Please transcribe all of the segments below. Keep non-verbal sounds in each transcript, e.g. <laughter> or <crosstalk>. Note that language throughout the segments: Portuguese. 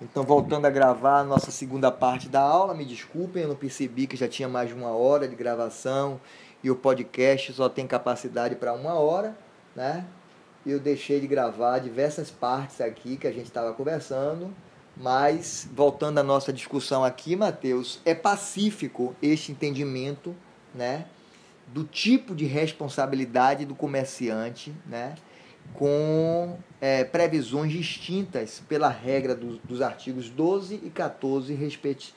Então, voltando a gravar a nossa segunda parte da aula, me desculpem, eu não percebi que já tinha mais de uma hora de gravação e o podcast só tem capacidade para uma hora, né? Eu deixei de gravar diversas partes aqui que a gente estava conversando, mas voltando à nossa discussão aqui, Mateus, é pacífico este entendimento, né? Do tipo de responsabilidade do comerciante, né? Com é, previsões distintas pela regra do, dos artigos 12 e 14,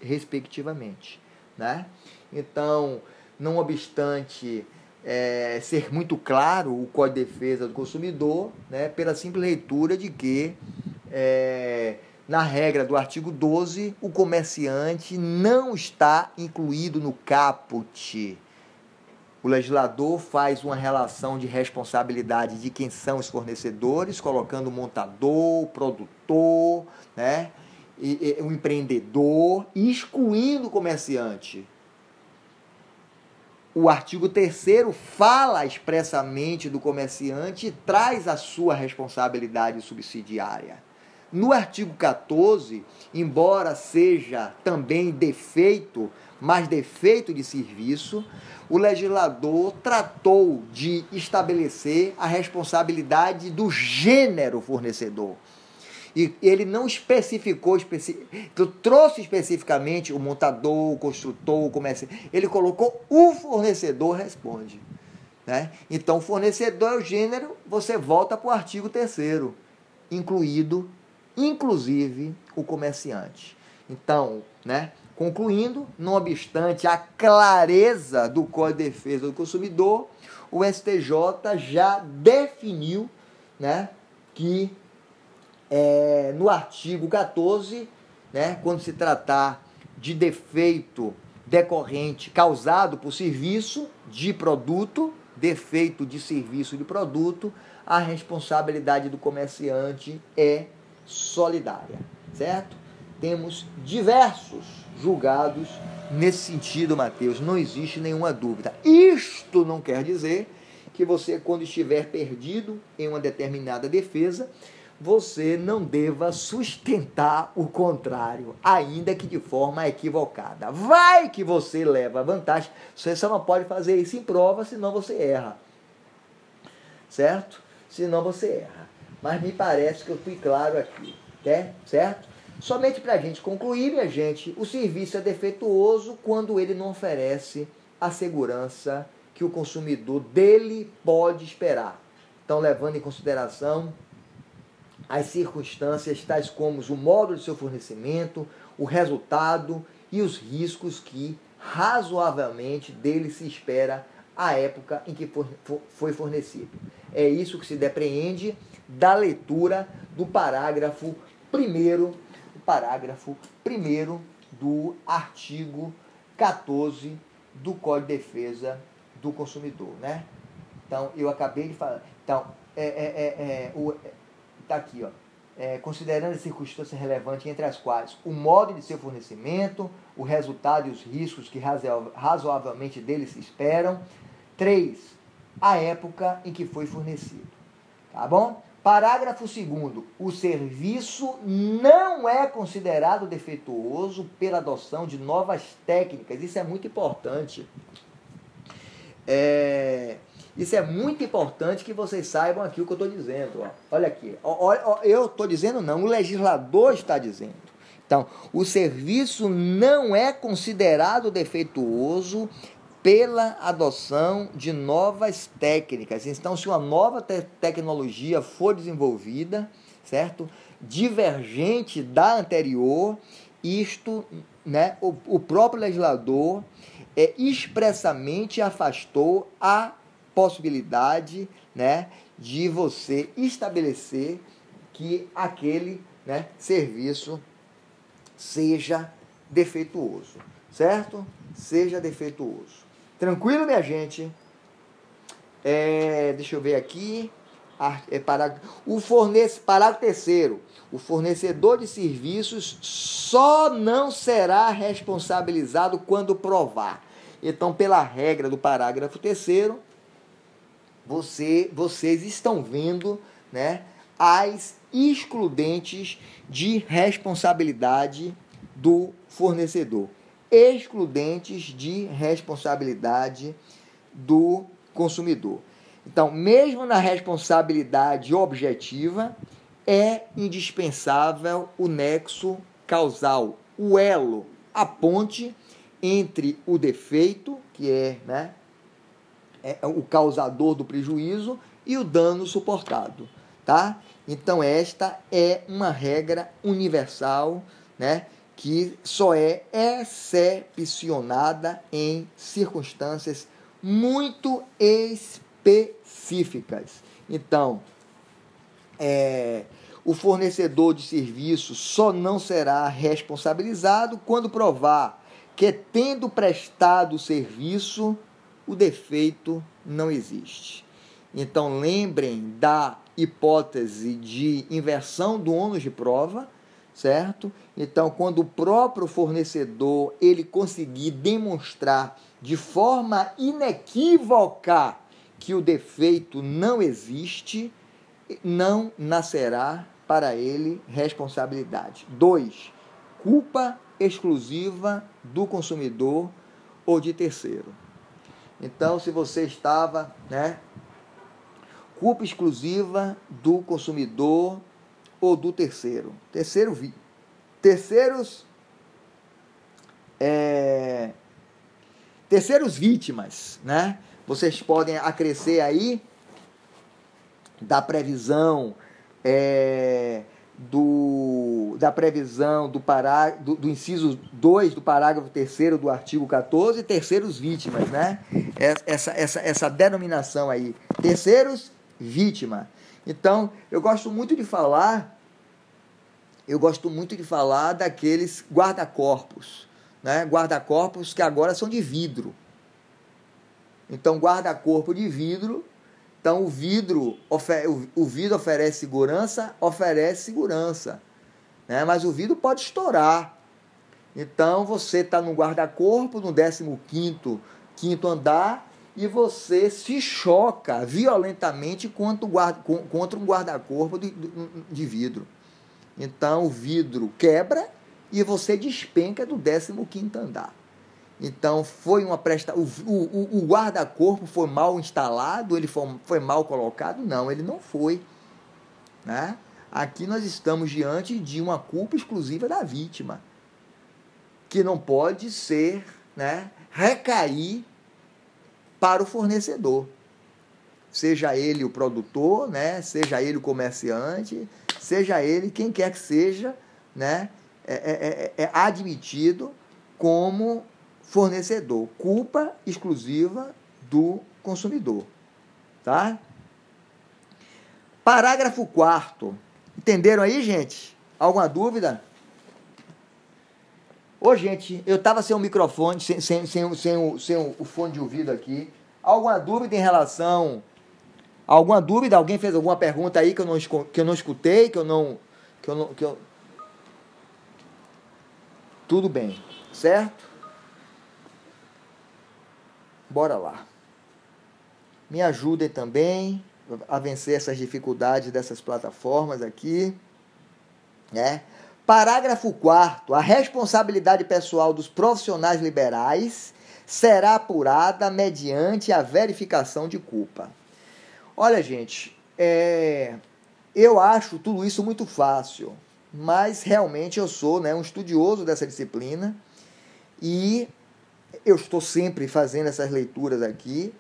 respectivamente. Né? Então, não obstante é, ser muito claro o Código de Defesa do Consumidor, né, pela simples leitura de que, é, na regra do artigo 12, o comerciante não está incluído no caput o legislador faz uma relação de responsabilidade de quem são os fornecedores, colocando o montador, o produtor, né, e, e, o empreendedor, excluindo o comerciante. O artigo 3 fala expressamente do comerciante e traz a sua responsabilidade subsidiária. No artigo 14, embora seja também defeito, mas defeito de serviço, o legislador tratou de estabelecer a responsabilidade do gênero fornecedor. E ele não especificou, especi... trouxe especificamente o montador, o construtor, o comerciante. Ele colocou o fornecedor responde. Né? Então, fornecedor é o gênero, você volta para o artigo 3 incluído, inclusive, o comerciante. Então, né, Concluindo, não obstante a clareza do Código de Defesa do Consumidor, o STJ já definiu né, que é, no artigo 14, né, quando se tratar de defeito decorrente causado por serviço de produto, defeito de serviço de produto, a responsabilidade do comerciante é solidária, certo? Temos diversos julgados nesse sentido, Mateus. Não existe nenhuma dúvida. Isto não quer dizer que você, quando estiver perdido em uma determinada defesa, você não deva sustentar o contrário, ainda que de forma equivocada. Vai que você leva vantagem, você só não pode fazer isso em prova, senão você erra. Certo? Senão você erra. Mas me parece que eu fui claro aqui, né? certo? Somente para a gente concluir, minha gente, o serviço é defeituoso quando ele não oferece a segurança que o consumidor dele pode esperar. Então, levando em consideração as circunstâncias tais como o modo de seu fornecimento, o resultado e os riscos que razoavelmente dele se espera à época em que foi fornecido. É isso que se depreende da leitura do parágrafo 1 parágrafo 1 do artigo 14 do Código de Defesa do Consumidor, né? Então, eu acabei de falar. Então, é, é, é, é o, tá aqui, ó. É, considerando as circunstâncias relevantes entre as quais o modo de seu fornecimento, o resultado e os riscos que razoavelmente dele se esperam. 3. A época em que foi fornecido. Tá bom? Parágrafo 2. O serviço não é considerado defeituoso pela adoção de novas técnicas. Isso é muito importante. É, isso é muito importante que vocês saibam aqui o que eu estou dizendo. Ó. Olha aqui. Ó, ó, eu estou dizendo, não, o legislador está dizendo. Então, o serviço não é considerado defeituoso pela adoção de novas técnicas. Então, se uma nova te tecnologia for desenvolvida, certo? Divergente da anterior, isto, né, o, o próprio legislador é, expressamente afastou a possibilidade, né, de você estabelecer que aquele, né, serviço seja defeituoso, certo? Seja defeituoso. Tranquilo, minha gente? É, deixa eu ver aqui. É, parágrafo, o fornece, parágrafo terceiro. O fornecedor de serviços só não será responsabilizado quando provar. Então, pela regra do parágrafo terceiro, você, vocês estão vendo né, as excludentes de responsabilidade do fornecedor. Excludentes de responsabilidade do consumidor. Então, mesmo na responsabilidade objetiva, é indispensável o nexo causal, o elo, a ponte entre o defeito, que é, né, é o causador do prejuízo, e o dano suportado, tá? Então esta é uma regra universal, né, que só é excepcionada em circunstâncias muito específicas. Então, é, o fornecedor de serviço só não será responsabilizado quando provar que, tendo prestado o serviço, o defeito não existe. Então, lembrem da hipótese de inversão do ônus de prova, certo? Então, quando o próprio fornecedor ele conseguir demonstrar de forma inequívoca que o defeito não existe, não nascerá para ele responsabilidade. 2. Culpa exclusiva do consumidor ou de terceiro. Então, se você estava, né, culpa exclusiva do consumidor ou do terceiro. Terceiro, terceiros, é, terceiros vítimas, né? Vocês podem acrescer aí da previsão é, do, da previsão do, pará, do, do, inciso 2 do parágrafo 3 do artigo 14, terceiros vítimas, né? Essa, essa, essa denominação aí, terceiros vítima. Então, eu gosto muito de falar, eu gosto muito de falar daqueles guarda-corpos, né? Guarda-corpos que agora são de vidro. Então, guarda-corpo de vidro então o vidro, o vidro oferece segurança, oferece segurança, né? mas o vidro pode estourar. Então você está no guarda-corpo, no 15 quinto andar, e você se choca violentamente contra, guarda, contra um guarda-corpo de, de vidro. Então o vidro quebra e você despenca do 15 andar. Então foi uma presta o, o, o guarda-corpo foi mal instalado, ele foi, foi mal colocado? Não, ele não foi. Né? Aqui nós estamos diante de uma culpa exclusiva da vítima, que não pode ser, né, recair para o fornecedor. Seja ele o produtor, né, seja ele o comerciante, seja ele quem quer que seja, né, é, é, é, é admitido como fornecedor. Culpa exclusiva do consumidor. Tá? Parágrafo 4 Entenderam aí, gente? Alguma dúvida? Ô, gente, eu tava sem o microfone, sem, sem, sem, sem, o, sem o fone de ouvido aqui. Alguma dúvida em relação. Alguma dúvida? Alguém fez alguma pergunta aí que eu não, que eu não escutei, que eu não. Que eu não que eu... Tudo bem, certo? Bora lá. Me ajudem também a vencer essas dificuldades dessas plataformas aqui. Né? Parágrafo 4 A responsabilidade pessoal dos profissionais liberais será apurada mediante a verificação de culpa. Olha, gente, é, eu acho tudo isso muito fácil, mas realmente eu sou né, um estudioso dessa disciplina e eu estou sempre fazendo essas leituras aqui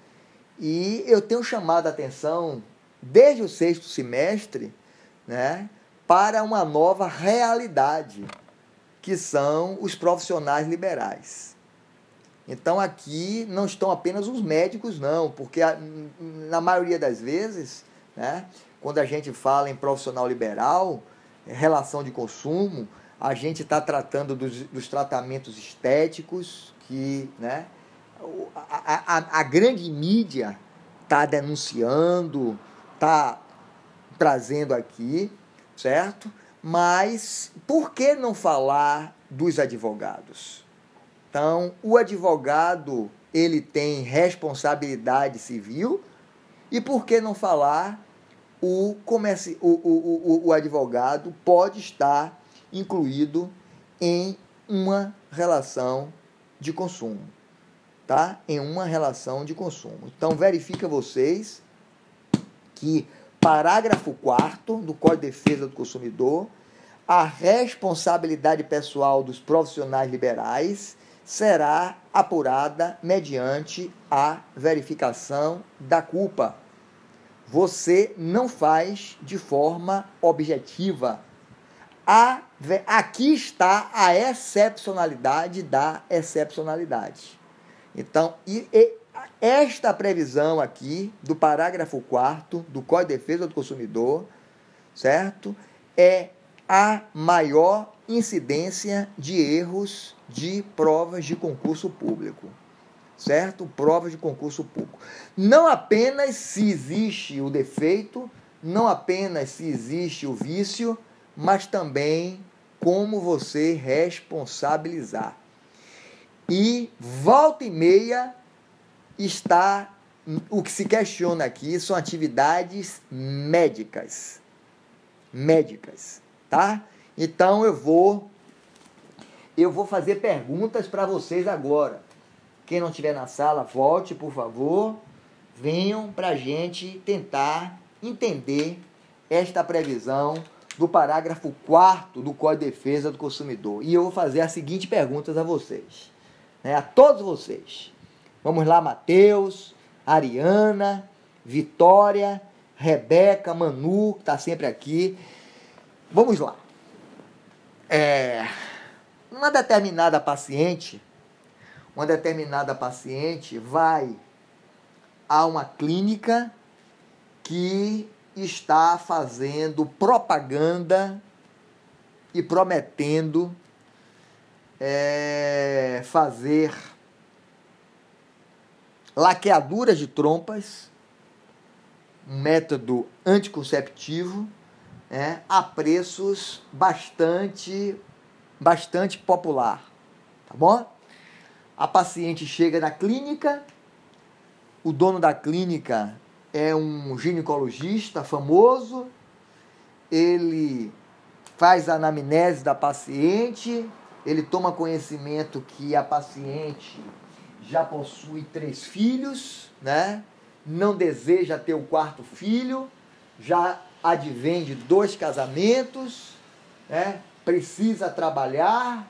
e eu tenho chamado a atenção desde o sexto semestre né, para uma nova realidade, que são os profissionais liberais. Então aqui não estão apenas os médicos, não, porque na maioria das vezes, né, quando a gente fala em profissional liberal, relação de consumo, a gente está tratando dos, dos tratamentos estéticos, que né, a, a, a grande mídia está denunciando, está trazendo aqui, certo? Mas por que não falar dos advogados? Então, o advogado ele tem responsabilidade civil e por que não falar o, comerci... o, o, o, o advogado pode estar incluído em uma relação de consumo, tá? Em uma relação de consumo. Então verifica vocês que parágrafo 4 do Código de Defesa do Consumidor, a responsabilidade pessoal dos profissionais liberais será apurada mediante a verificação da culpa. Você não faz de forma objetiva. aqui está a excepcionalidade da excepcionalidade. Então, e, e, esta previsão aqui do parágrafo 4 do Código de Defesa do Consumidor, certo? É a maior incidência de erros de provas de concurso público. Certo? Provas de concurso público. Não apenas se existe o defeito, não apenas se existe o vício, mas também como você responsabilizar. E volta e meia está o que se questiona aqui são atividades médicas. Médicas, tá? Então eu vou eu vou fazer perguntas para vocês agora. Quem não estiver na sala, volte, por favor. Venham para a gente tentar entender esta previsão do parágrafo 4 do Código de Defesa do Consumidor. E eu vou fazer as seguintes perguntas a vocês, né, a todos vocês. Vamos lá, Mateus, Ariana, Vitória, Rebeca, Manu, que está sempre aqui. Vamos lá. É, uma determinada paciente, uma determinada paciente vai a uma clínica que está fazendo propaganda e prometendo é, fazer laqueaduras de trompas, um método anticonceptivo, né, a preços bastante, bastante popular, tá bom? A paciente chega na clínica, o dono da clínica é um ginecologista famoso, ele faz a anamnese da paciente, ele toma conhecimento que a paciente já possui três filhos, né? não deseja ter o quarto filho, já advém de dois casamentos, né? precisa trabalhar,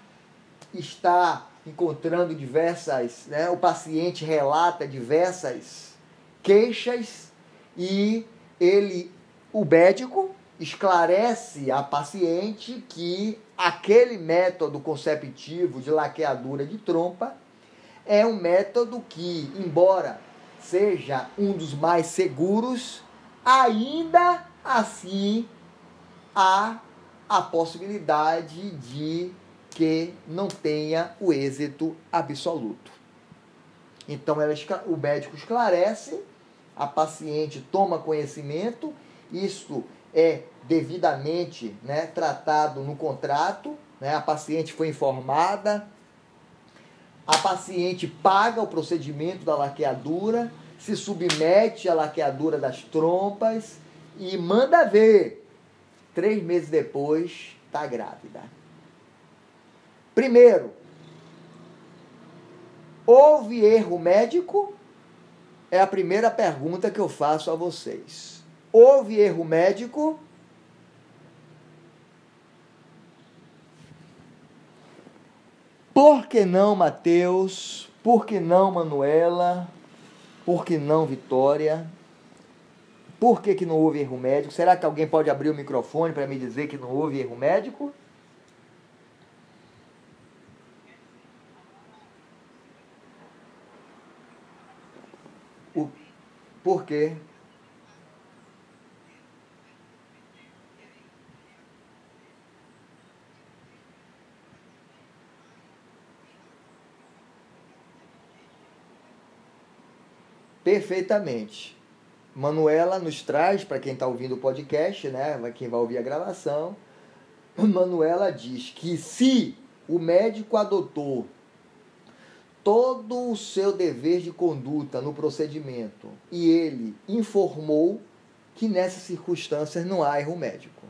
está encontrando diversas, né? o paciente relata diversas queixas e ele, o médico, esclarece a paciente que aquele método conceptivo de laqueadura de trompa é um método que, embora seja um dos mais seguros, ainda assim há a possibilidade de que não tenha o êxito absoluto. Então ela, o médico esclarece, a paciente toma conhecimento, isso é devidamente né, tratado no contrato, né, a paciente foi informada, a paciente paga o procedimento da laqueadura, se submete à laqueadura das trompas e manda ver. Três meses depois, está grávida. Primeiro, houve erro médico? É a primeira pergunta que eu faço a vocês. Houve erro médico? Por que não Mateus? Por que não Manuela? Por que não Vitória? Por que, que não houve erro médico? Será que alguém pode abrir o microfone para me dizer que não houve erro médico? O... Por quê? Perfeitamente. Manuela nos traz, para quem está ouvindo o podcast, né, quem vai ouvir a gravação, <clears throat> Manuela diz que se o médico adotou todo o seu dever de conduta no procedimento e ele informou que nessas circunstâncias não há erro médico.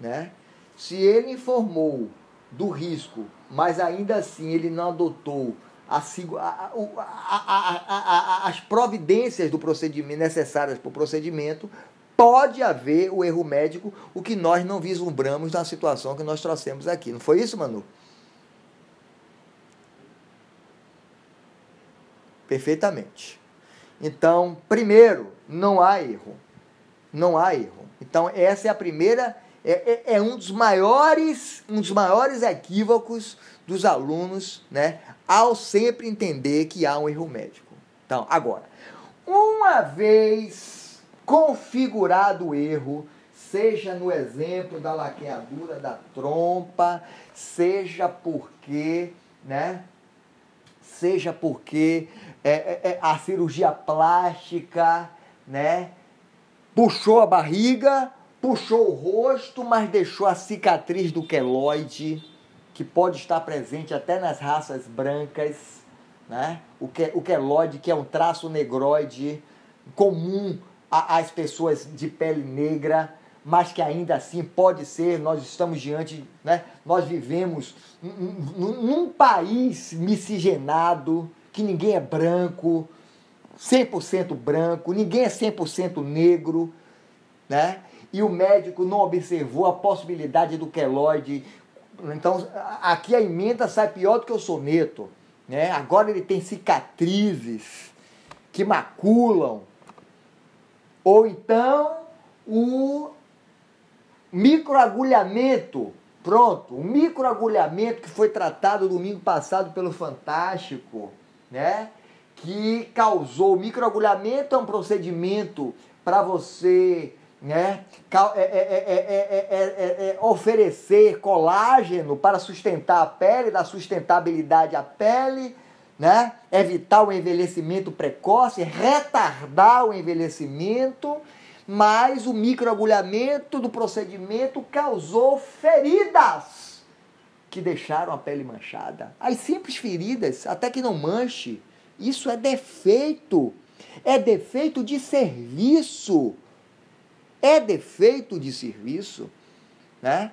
Né? Se ele informou do risco, mas ainda assim ele não adotou a, a, as providências do procedimento necessárias para o procedimento, pode haver o erro médico, o que nós não vislumbramos na situação que nós trouxemos aqui. Não foi isso, Manu? Perfeitamente. Então, primeiro, não há erro. Não há erro. Então, essa é a primeira, é, é, é um dos maiores, um dos maiores equívocos dos alunos, né, ao sempre entender que há um erro médico. Então, agora, uma vez configurado o erro, seja no exemplo da laqueadura da trompa, seja porque, né, seja porque é, é, é, a cirurgia plástica, né? Puxou a barriga, puxou o rosto, mas deixou a cicatriz do queloide, que pode estar presente até nas raças brancas, né? O, que, o queloide, que é um traço negroide comum às pessoas de pele negra, mas que ainda assim pode ser, nós estamos diante, né? nós vivemos num, país miscigenado, que ninguém é branco, 100% branco, ninguém é 100% negro, né? E o médico não observou a possibilidade do queloide. Então, aqui a emenda sai pior do que o soneto, né? Agora ele tem cicatrizes que maculam. Ou então, o microagulhamento. Pronto, o microagulhamento que foi tratado domingo passado pelo Fantástico né? Que causou microagulhamento é um procedimento para você né, é, é, é, oferecer colágeno para sustentar a pele, dar sustentabilidade à pele, né, evitar o envelhecimento precoce, retardar o envelhecimento, mas o microagulhamento do procedimento causou feridas que deixaram a pele manchada. As simples feridas, até que não manche, isso é defeito. É defeito de serviço. É defeito de serviço, né?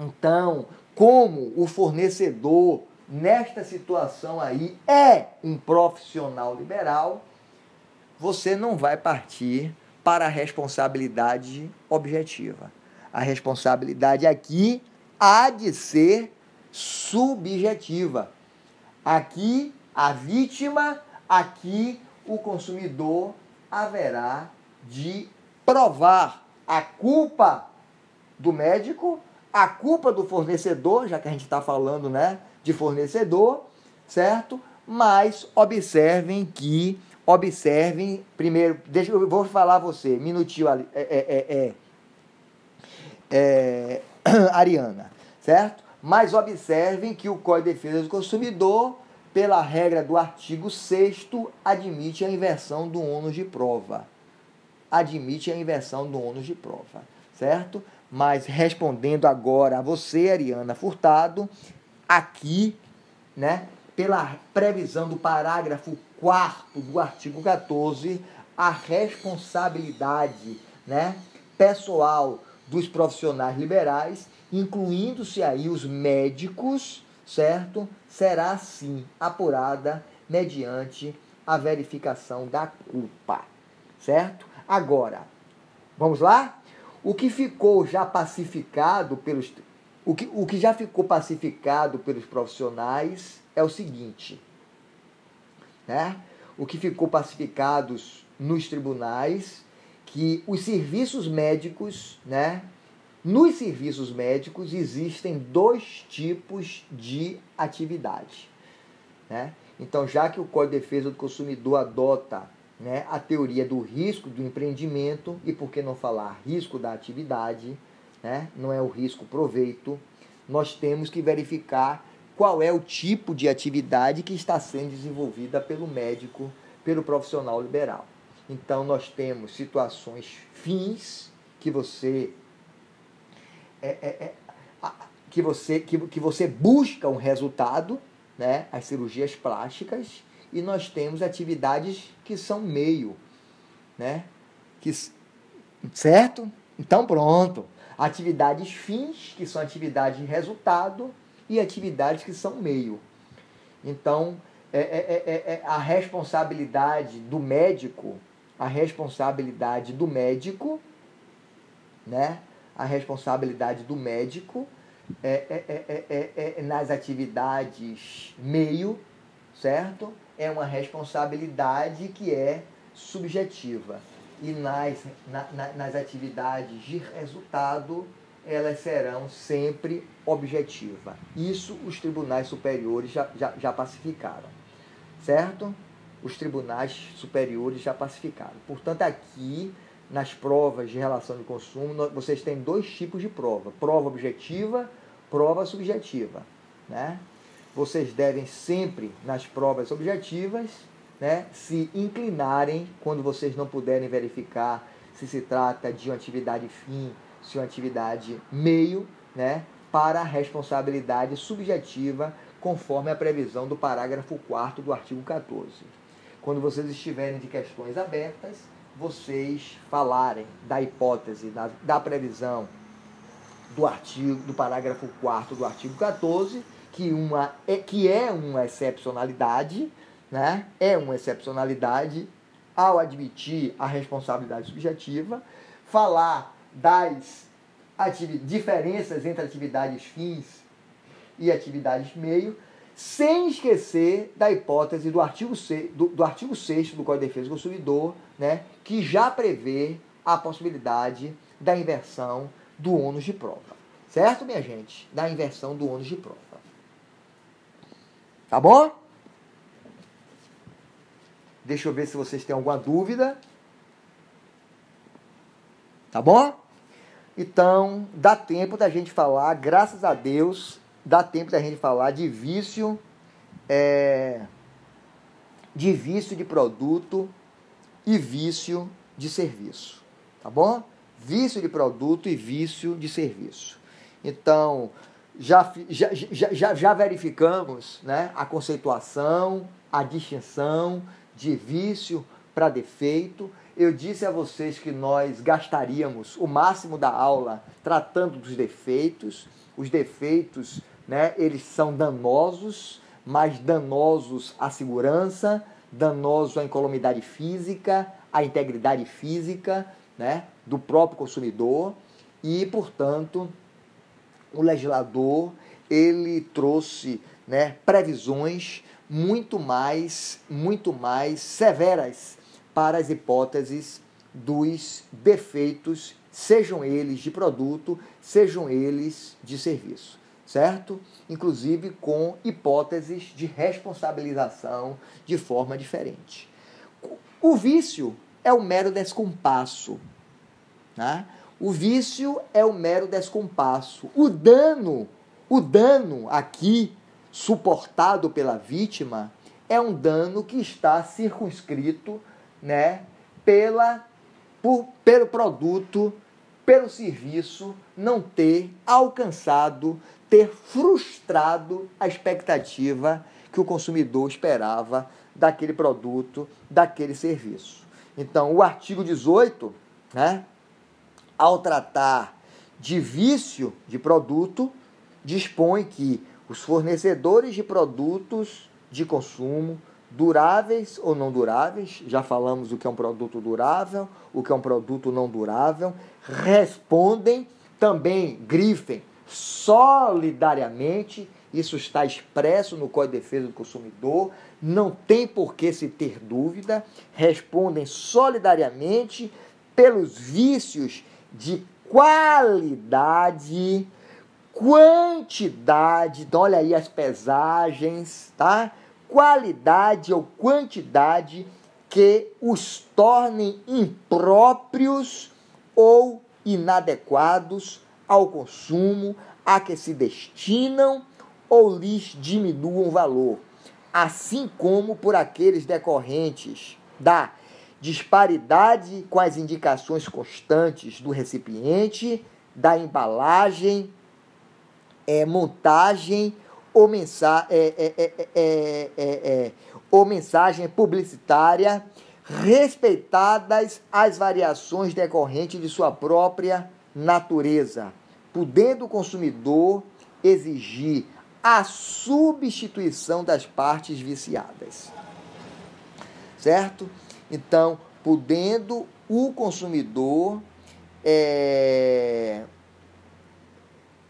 Então, como o fornecedor nesta situação aí é um profissional liberal, você não vai partir para a responsabilidade objetiva. A responsabilidade aqui há de ser subjetiva. Aqui a vítima, aqui o consumidor haverá de provar a culpa do médico, a culpa do fornecedor, já que a gente está falando né, de fornecedor, certo? Mas observem que, observem, primeiro, deixa eu vou falar a você, minutinho é, é, é, é, <clears throat> Ariana, certo? Mas observem que o Código de Defesa do Consumidor, pela regra do artigo 6 admite a inversão do ônus de prova. Admite a inversão do ônus de prova, certo? Mas respondendo agora a você, Ariana Furtado, aqui, né, pela previsão do parágrafo 4 do artigo 14, a responsabilidade, né, pessoal dos profissionais liberais, incluindo-se aí os médicos, certo? Será sim apurada mediante a verificação da culpa, certo? Agora, vamos lá? O que ficou já pacificado pelos o que, o que já ficou pacificado pelos profissionais é o seguinte, né? O que ficou pacificado nos tribunais que os serviços médicos, né? Nos serviços médicos existem dois tipos de atividade. Né? Então, já que o Código de Defesa do Consumidor adota né, a teoria do risco do empreendimento, e por que não falar risco da atividade, né? não é o risco proveito, nós temos que verificar qual é o tipo de atividade que está sendo desenvolvida pelo médico, pelo profissional liberal. Então nós temos situações fins que você é, é, é, que você que, que você busca um resultado, né? As cirurgias plásticas e nós temos atividades que são meio, né? Que Certo? Então pronto. Atividades fins, que são atividades de resultado, e atividades que são meio. Então, é, é, é, é a responsabilidade do médico, a responsabilidade do médico, né? A responsabilidade do médico é, é, é, nas atividades meio, certo? É uma responsabilidade que é subjetiva. E nas, na, nas atividades de resultado, elas serão sempre objetiva. Isso os tribunais superiores já, já, já pacificaram, certo? Os tribunais superiores já pacificaram. Portanto, aqui nas provas de relação de consumo, vocês têm dois tipos de prova: prova objetiva, prova subjetiva. Né? Vocês devem sempre, nas provas objetivas, né, se inclinarem quando vocês não puderem verificar se se trata de uma atividade fim, se uma atividade meio, né, para a responsabilidade subjetiva, conforme a previsão do parágrafo 4 do artigo 14. Quando vocês estiverem de questões abertas, vocês falarem da hipótese, da, da previsão do artigo, do parágrafo 4 do artigo 14, que, uma, é, que é uma excepcionalidade, né? é uma excepcionalidade ao admitir a responsabilidade subjetiva, falar das diferenças entre atividades fins e atividades meio, sem esquecer da hipótese do artigo 6 do, do, artigo 6 do Código de Defesa do Consumidor, né, que já prevê a possibilidade da inversão do ônus de prova. Certo, minha gente? Da inversão do ônus de prova. Tá bom? Deixa eu ver se vocês têm alguma dúvida. Tá bom? Então, dá tempo da gente falar, graças a Deus, dá tempo da gente falar de vício, é, de vício de produto e vício de serviço. Tá bom? Vício de produto e vício de serviço. Então, já, já, já, já verificamos né, a conceituação, a distinção de vício para defeito. Eu disse a vocês que nós gastaríamos o máximo da aula tratando dos defeitos. Os defeitos, né, eles são danosos, mas danosos à segurança, danoso à incolumidade física, à integridade física, né, do próprio consumidor e, portanto, o legislador ele trouxe né, previsões muito mais, muito mais severas para as hipóteses dos defeitos, sejam eles de produto, sejam eles de serviço, certo? Inclusive com hipóteses de responsabilização de forma diferente. O vício é o mero descompasso, né? O vício é o mero descompasso. O dano, o dano aqui suportado pela vítima é um dano que está circunscrito, né, pela por, pelo produto, pelo serviço não ter alcançado, ter frustrado a expectativa que o consumidor esperava daquele produto, daquele serviço. Então, o artigo 18, né, ao tratar de vício de produto, dispõe que os fornecedores de produtos de consumo, duráveis ou não duráveis, já falamos o que é um produto durável, o que é um produto não durável, respondem, também grifem solidariamente, isso está expresso no Código de Defesa do Consumidor, não tem por que se ter dúvida, respondem solidariamente pelos vícios de qualidade quantidade, então olha aí as pesagens, tá? Qualidade ou quantidade que os tornem impróprios ou inadequados ao consumo a que se destinam ou lhes diminuam valor, assim como por aqueles decorrentes da disparidade com as indicações constantes do recipiente, da embalagem, é, montagem ou, mensa é, é, é, ou mensagem publicitária respeitadas as variações decorrentes de sua própria natureza, podendo o consumidor exigir a substituição das partes viciadas. Certo? Então, podendo o consumidor é,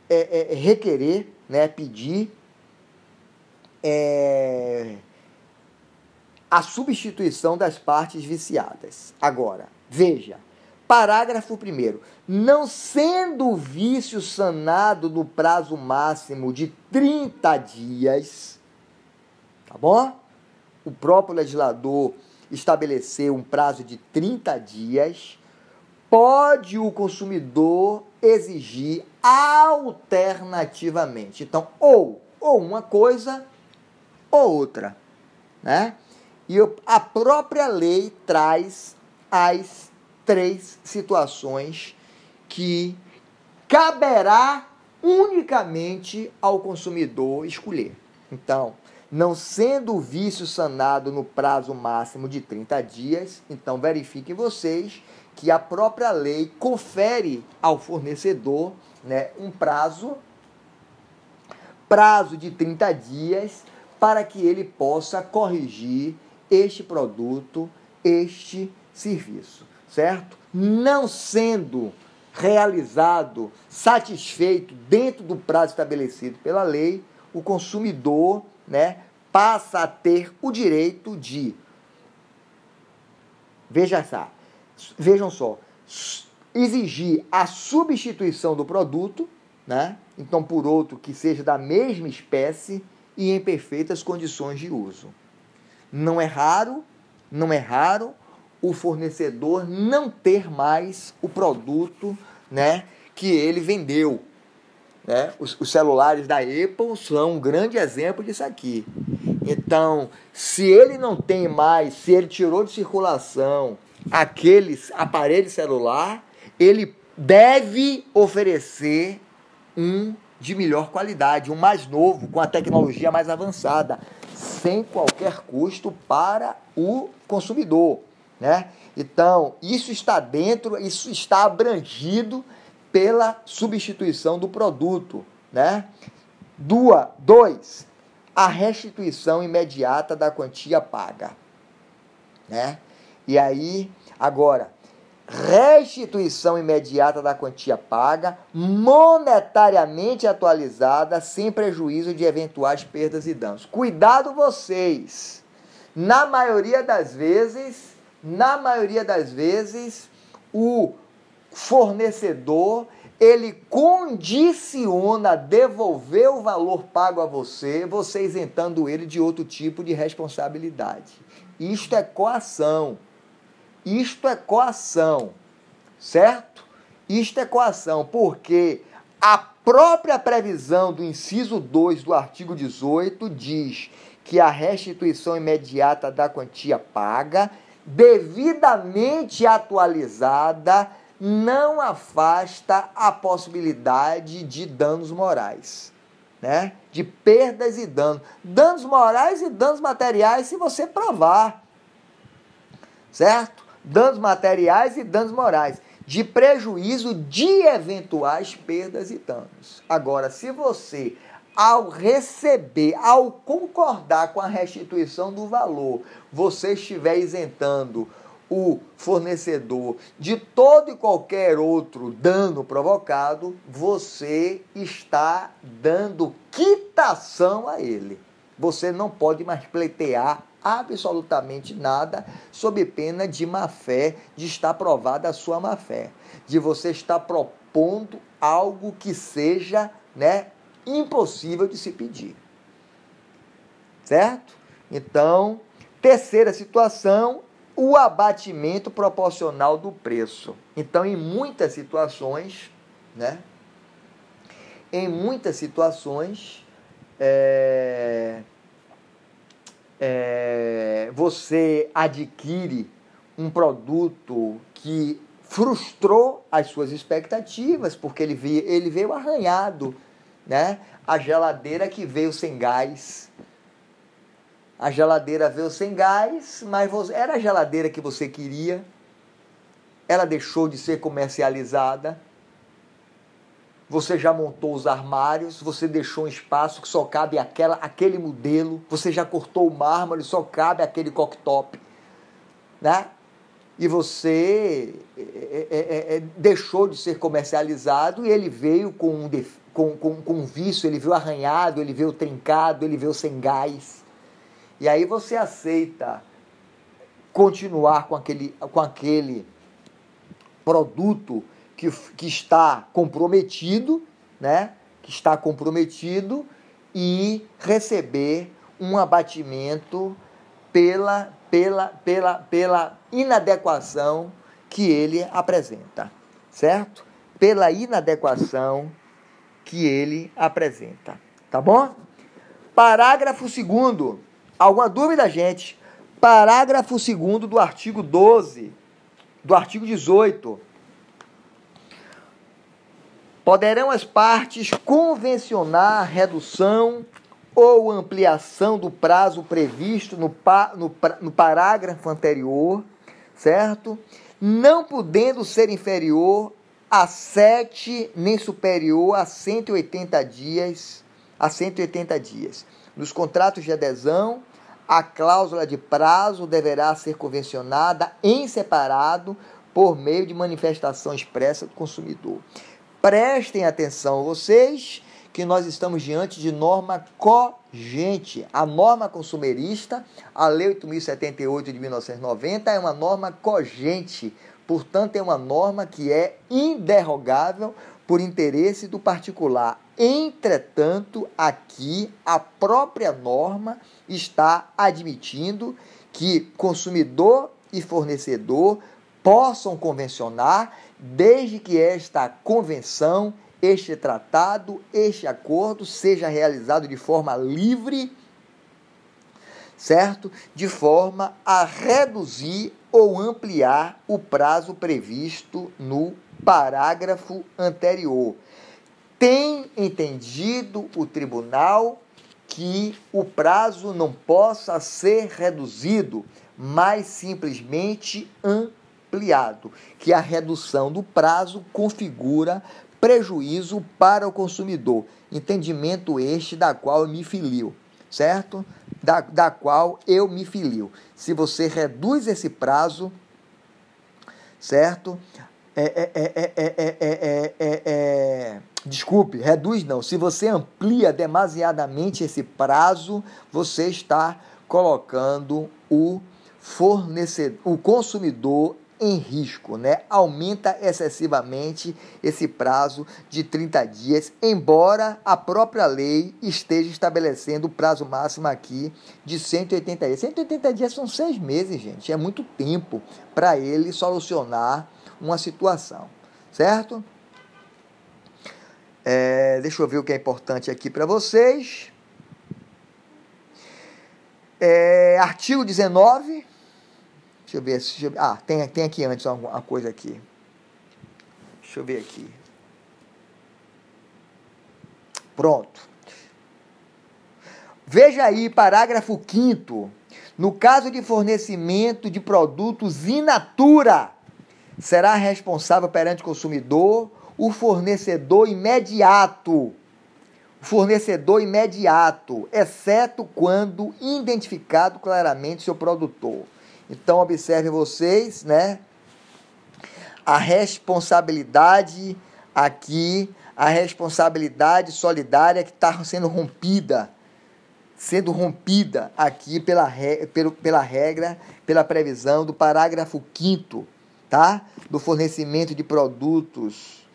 é, é, requerer, né, pedir é, a substituição das partes viciadas. Agora, veja, parágrafo 1. Não sendo o vício sanado no prazo máximo de 30 dias, tá bom? O próprio legislador estabeleceu um prazo de 30 dias, pode o consumidor exigir alternativamente. Então, ou, ou uma coisa ou outra, né? E a própria lei traz as três situações que caberá unicamente ao consumidor escolher. Então, não sendo o vício sanado no prazo máximo de 30 dias, então verifiquem vocês que a própria lei confere ao fornecedor né, um prazo, prazo de 30 dias, para que ele possa corrigir este produto, este serviço, certo? Não sendo realizado, satisfeito dentro do prazo estabelecido pela lei, o consumidor, né, passa a ter o direito de veja só, vejam só, exigir a substituição do produto, né? Então por outro que seja da mesma espécie e em perfeitas condições de uso. Não é raro, não é raro o fornecedor não ter mais o produto, né, que ele vendeu. Né? Os, os celulares da Apple são um grande exemplo disso aqui. Então, se ele não tem mais, se ele tirou de circulação aqueles aparelho celular, ele deve oferecer um de melhor qualidade, um mais novo, com a tecnologia mais avançada sem qualquer custo para o consumidor. Né? Então, isso está dentro, isso está abrangido pela substituição do produto. Né? Dua, dois, a restituição imediata da quantia paga. Né? E aí, agora, restituição imediata da quantia paga, monetariamente atualizada, sem prejuízo de eventuais perdas e danos. Cuidado vocês. Na maioria das vezes, na maioria das vezes, o fornecedor ele condiciona devolver o valor pago a você, você isentando ele de outro tipo de responsabilidade. Isto é coação. Isto é coação, certo? Isto é coação, porque a própria previsão do inciso 2 do artigo 18 diz que a restituição imediata da quantia paga, devidamente atualizada, não afasta a possibilidade de danos morais, né? De perdas e danos. Danos morais e danos materiais se você provar. Certo? danos materiais e danos morais, de prejuízo de eventuais perdas e danos. Agora, se você, ao receber, ao concordar com a restituição do valor, você estiver isentando o fornecedor de todo e qualquer outro dano provocado, você está dando quitação a ele. Você não pode mais pleitear absolutamente nada, sob pena de má fé, de estar provada a sua má fé, de você estar propondo algo que seja, né, impossível de se pedir. Certo? Então, terceira situação, o abatimento proporcional do preço. Então, em muitas situações, né? Em muitas situações, é, é, você adquire um produto que frustrou as suas expectativas, porque ele veio, ele veio arranhado, né? A geladeira que veio sem gás, A geladeira veio sem gás, mas você, era a geladeira que você queria. Ela deixou de ser comercializada. Você já montou os armários, você deixou um espaço que só cabe aquela, aquele modelo, você já cortou o mármore, só cabe aquele cooktop, né? E você é, é, é, é deixou de ser comercializado e ele veio com um, com, com, com um vício, ele veio arranhado, ele veio trincado, ele veio sem gás. E aí você aceita continuar com aquele, com aquele produto que, que está comprometido, né? que está comprometido e receber um abatimento pela, pela, pela, pela inadequação que ele apresenta, certo? Pela inadequação que ele apresenta, tá bom? Parágrafo 2 Alguma dúvida, gente? Parágrafo 2 do artigo 12, do artigo 18. Poderão as partes convencionar redução ou ampliação do prazo previsto no, no, no parágrafo anterior, certo? Não podendo ser inferior a 7 nem superior a 180 dias, a 180 dias. Nos contratos de adesão, a cláusula de prazo deverá ser convencionada em separado por meio de manifestação expressa do consumidor. Prestem atenção vocês que nós estamos diante de norma cogente. A norma consumerista, a Lei 8078 de 1990, é uma norma cogente. Portanto, é uma norma que é inderrogável por interesse do particular. Entretanto, aqui a própria norma está admitindo que consumidor e fornecedor possam convencionar desde que esta convenção, este tratado, este acordo seja realizado de forma livre, certo? De forma a reduzir ou ampliar o prazo previsto no parágrafo anterior. Tem entendido o tribunal que o prazo não possa ser reduzido, mas simplesmente ampliado que a redução do prazo configura prejuízo para o consumidor. Entendimento este da qual eu me filio, certo? Da, da qual eu me filio. Se você reduz esse prazo, certo? É, é, é, é, desculpe, reduz não. Se você amplia demasiadamente esse prazo, você está colocando o fornecedor, o consumidor em risco, né? Aumenta excessivamente esse prazo de 30 dias, embora a própria lei esteja estabelecendo o prazo máximo aqui de 180 dias. 180 dias são seis meses, gente. É muito tempo para ele solucionar uma situação, certo? É, deixa eu ver o que é importante aqui para vocês. É, artigo 19 Deixa eu ver. Ver. Ah, tem, tem aqui antes uma coisa aqui. Deixa eu ver aqui. Pronto. Veja aí, parágrafo 5 No caso de fornecimento de produtos in natura, será responsável perante o consumidor o fornecedor imediato. O fornecedor imediato, exceto quando identificado claramente seu produtor. Então, observem vocês, né? A responsabilidadade aqui, a responsabilidade solidária que está sendo rompida, sendo rompida aqui pela, pela regra, pela previsão do parágrafo 5 tá? do fornecimento de produtos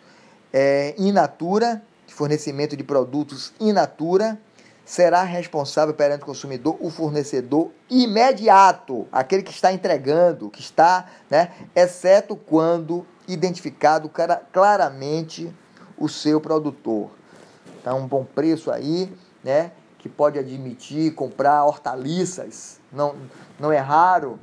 é, in natura, fornecimento de produtos in natura, será responsável perante o consumidor o fornecedor imediato, aquele que está entregando, que está, né, exceto quando identificado claramente o seu produtor. Então, um bom preço aí, né, que pode admitir comprar hortaliças. Não, não é raro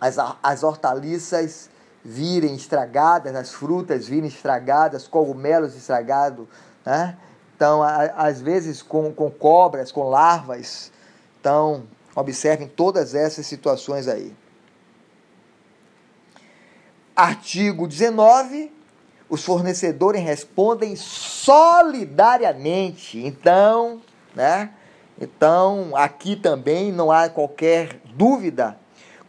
as, as hortaliças virem estragadas, as frutas virem estragadas, cogumelos estragados, né? Então, a, às vezes com, com cobras, com larvas. Então, Observem todas essas situações aí. Artigo 19. Os fornecedores respondem solidariamente. Então, né? Então, aqui também não há qualquer dúvida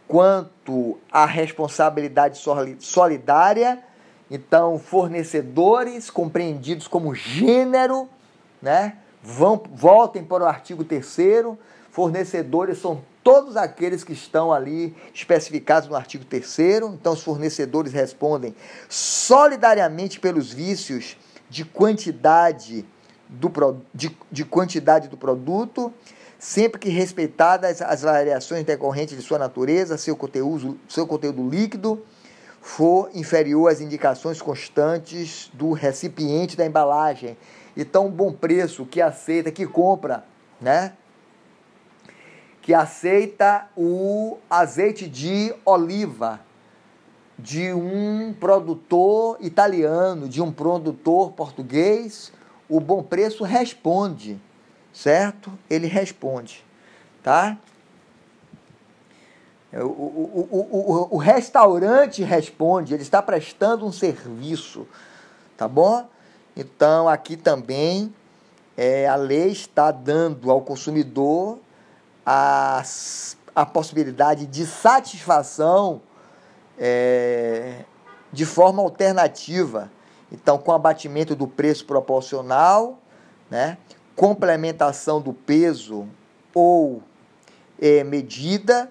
quanto à responsabilidade solidária. Então, fornecedores compreendidos como gênero, né? Vão, voltem para o artigo 3 Fornecedores são todos aqueles que estão ali especificados no artigo 3 Então, os fornecedores respondem solidariamente pelos vícios de quantidade do, de, de quantidade do produto, sempre que respeitadas as variações decorrentes de sua natureza, seu conteúdo, seu conteúdo líquido for inferior às indicações constantes do recipiente da embalagem. Então, um bom preço que aceita, que compra, né? Que aceita o azeite de oliva de um produtor italiano, de um produtor português, o bom preço responde, certo? Ele responde, tá? O, o, o, o, restaurante responde, ele está prestando um serviço, tá bom? Então, aqui também é, a lei está dando ao consumidor a, a possibilidade de satisfação é, de forma alternativa então, com abatimento do preço proporcional, né? Complementação do peso ou é, medida,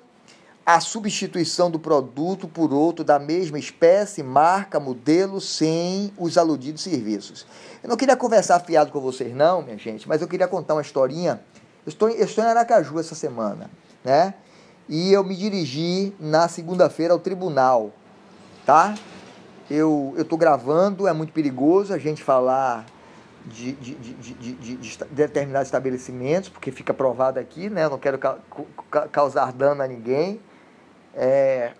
a substituição do produto por outro da mesma espécie, marca, modelo, sem os aludidos serviços. Eu não queria conversar fiado com vocês, não, minha gente, mas eu queria contar uma historinha. Eu estou, eu estou em Aracaju essa semana, né? E eu me dirigi na segunda-feira ao tribunal, tá? eu estou gravando, é muito perigoso a gente falar de, de, de, de, de determinados estabelecimentos, porque fica provado aqui, né? Eu não quero ca causar dano a ninguém. É...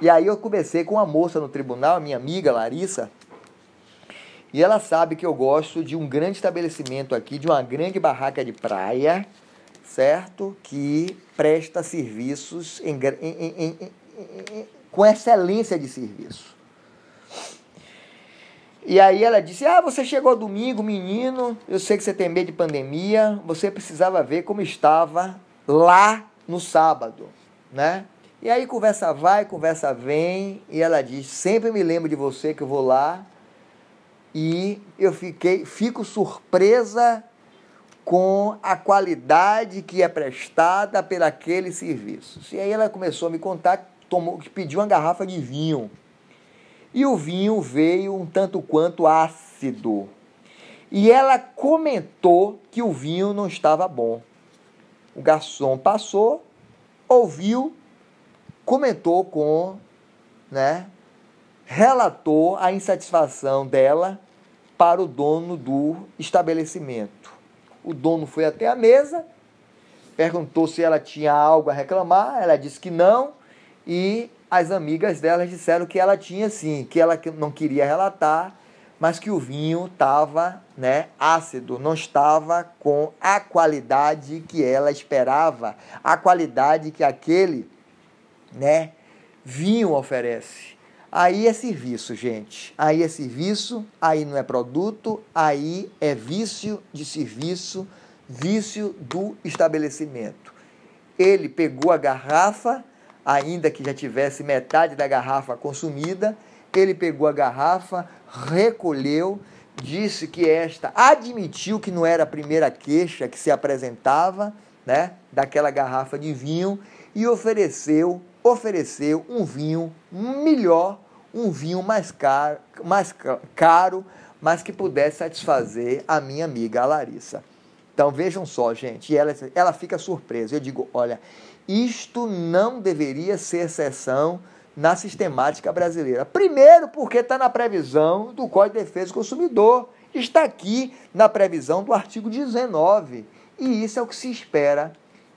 E aí eu comecei com uma moça no tribunal, minha amiga Larissa, e ela sabe que eu gosto de um grande estabelecimento aqui, de uma grande barraca de praia, certo? Que presta serviços em, em, em, com excelência de serviço. E aí ela disse: Ah, você chegou domingo, menino. Eu sei que você tem medo de pandemia. Você precisava ver como estava lá no sábado, né? E aí conversa vai, conversa vem. E ela diz: Sempre me lembro de você que eu vou lá. E eu fiquei, fico surpresa com a qualidade que é prestada por aqueles serviços. E aí ela começou a me contar, tomou, pediu uma garrafa de vinho e o vinho veio um tanto quanto ácido. E ela comentou que o vinho não estava bom. O garçom passou, ouviu, comentou com, né, relatou a insatisfação dela para o dono do estabelecimento. O dono foi até a mesa, perguntou se ela tinha algo a reclamar, ela disse que não, e as amigas delas disseram que ela tinha sim, que ela não queria relatar, mas que o vinho estava né, ácido, não estava com a qualidade que ela esperava, a qualidade que aquele né, vinho oferece. Aí é serviço, gente. Aí é serviço, aí não é produto, aí é vício de serviço, vício do estabelecimento. Ele pegou a garrafa ainda que já tivesse metade da garrafa consumida, ele pegou a garrafa, recolheu, disse que esta admitiu que não era a primeira queixa que se apresentava, né, daquela garrafa de vinho e ofereceu, ofereceu um vinho melhor, um vinho mais caro, mais caro, mas que pudesse satisfazer a minha amiga a Larissa. Então vejam só, gente, ela, ela fica surpresa. Eu digo, olha, isto não deveria ser exceção na sistemática brasileira. Primeiro, porque está na previsão do Código de Defesa do Consumidor, está aqui na previsão do artigo 19. E isso é o que se espera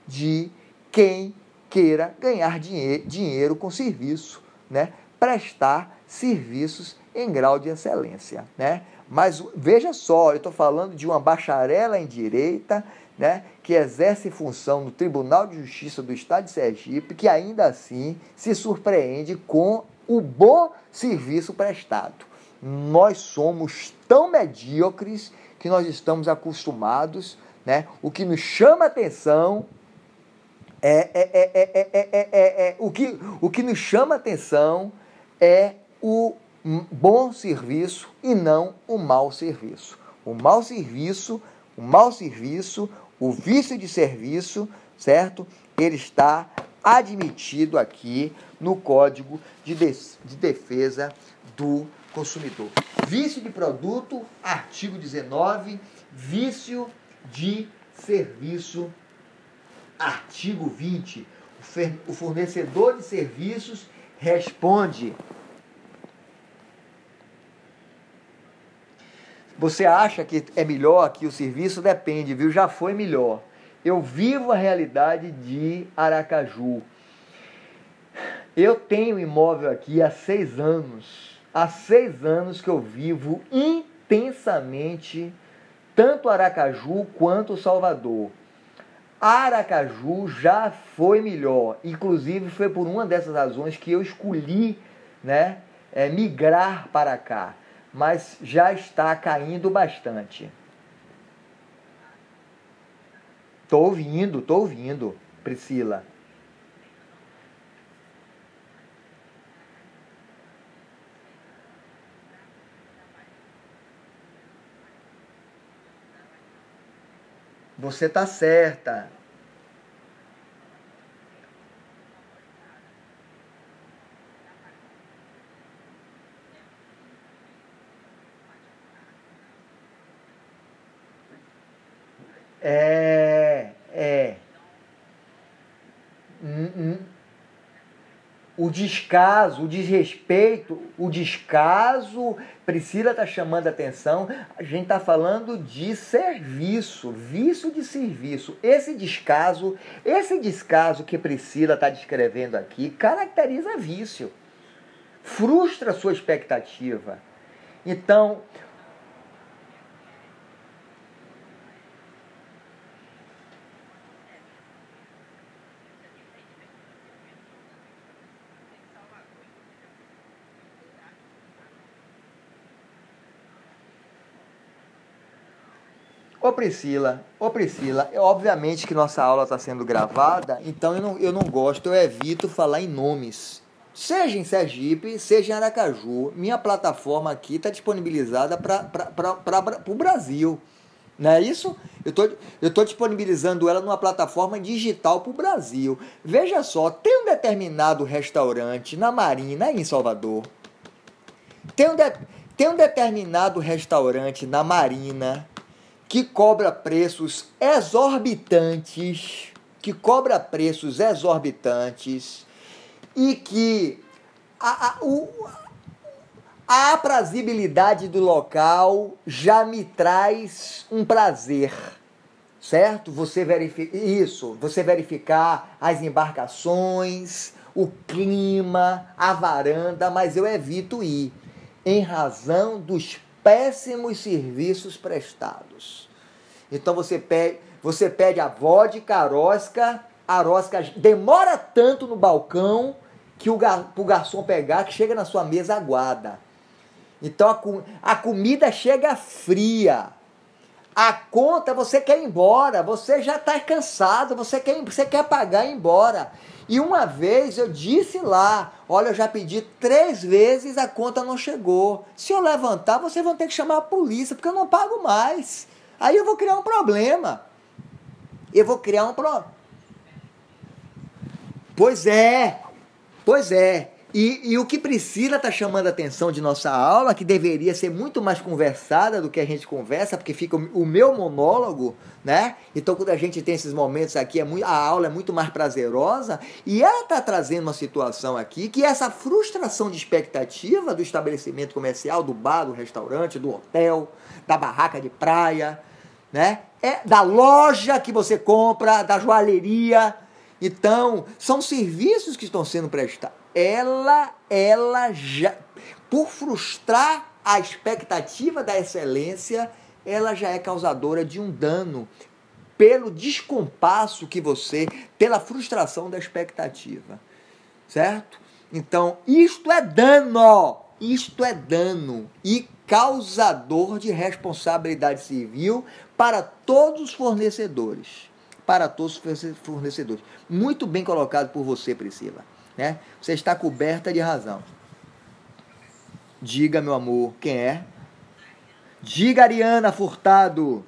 de quem queira ganhar dinhe dinheiro com serviço, né? prestar serviços em grau de excelência. Né? Mas veja só, eu estou falando de uma bacharela em direita né, que exerce função no Tribunal de Justiça do Estado de Sergipe, que ainda assim se surpreende com o bom serviço prestado. Nós somos tão medíocres que nós estamos acostumados, né? O que nos chama atenção é, é, é, é, é, o, que, o que nos chama atenção é o bom serviço e não o mau serviço. O mau serviço, o mau serviço, o vício de serviço, certo? Ele está admitido aqui no Código de, de Defesa do Consumidor. Vício de produto, artigo 19, vício de serviço, artigo 20. O fornecedor de serviços responde. Você acha que é melhor que o serviço? Depende, viu? Já foi melhor. Eu vivo a realidade de Aracaju. Eu tenho imóvel aqui há seis anos. Há seis anos que eu vivo intensamente tanto Aracaju quanto Salvador. Aracaju já foi melhor. Inclusive foi por uma dessas razões que eu escolhi né, é, migrar para cá. Mas já está caindo bastante. Tô ouvindo, tô ouvindo, Priscila. Você tá certa. É, é. Hum, hum. O descaso, o desrespeito, o descaso, Priscila está chamando a atenção, a gente está falando de serviço, vício de serviço. Esse descaso, esse descaso que Priscila está descrevendo aqui, caracteriza vício, frustra sua expectativa. Então, Priscila, ô Priscila, obviamente que nossa aula está sendo gravada, então eu não, eu não gosto, eu evito falar em nomes. Seja em Sergipe, seja em Aracaju, minha plataforma aqui está disponibilizada para o Brasil. Não é isso? Eu tô, estou disponibilizando ela numa plataforma digital para o Brasil. Veja só, tem um determinado restaurante na Marina, em Salvador. Tem um, de, tem um determinado restaurante na Marina que cobra preços exorbitantes, que cobra preços exorbitantes e que a, a, o, a aprazibilidade do local já me traz um prazer, certo? Você verifica isso, você verificar as embarcações, o clima, a varanda, mas eu evito ir em razão dos péssimos serviços prestados. Então você pede, você pede a vodka, a rosca, a rosca demora tanto no balcão que o gar, garçom pegar que chega na sua mesa aguada. Então a, a comida chega fria. A conta você quer ir embora, você já está cansado, você quer, você quer pagar e ir embora. E uma vez eu disse lá: olha, eu já pedi três vezes, a conta não chegou. Se eu levantar, vocês vão ter que chamar a polícia, porque eu não pago mais. Aí eu vou criar um problema. Eu vou criar um problema. Pois é, pois é. E, e, o que Priscila está chamando a atenção de nossa aula, que deveria ser muito mais conversada do que a gente conversa, porque fica o, meu monólogo, né? Então, quando a gente tem esses momentos aqui, é muito, a aula é muito mais prazerosa. E ela está trazendo uma situação aqui que essa frustração de expectativa do estabelecimento comercial, do bar, do restaurante, do hotel, da barraca de praia, né? É da loja que você compra, da joalheria. Então, são serviços que estão sendo prestados ela, ela já, por frustrar a expectativa da excelência, ela já é causadora de um dano pelo descompasso que você, pela frustração da expectativa. Certo? Então, isto é dano. Isto é dano e causador de responsabilidade civil para todos os fornecedores. Para todos os fornecedores. Muito bem colocado por você, Priscila. Né? Você está coberta de razão. Diga, meu amor, quem é? Diga, Ariana Furtado.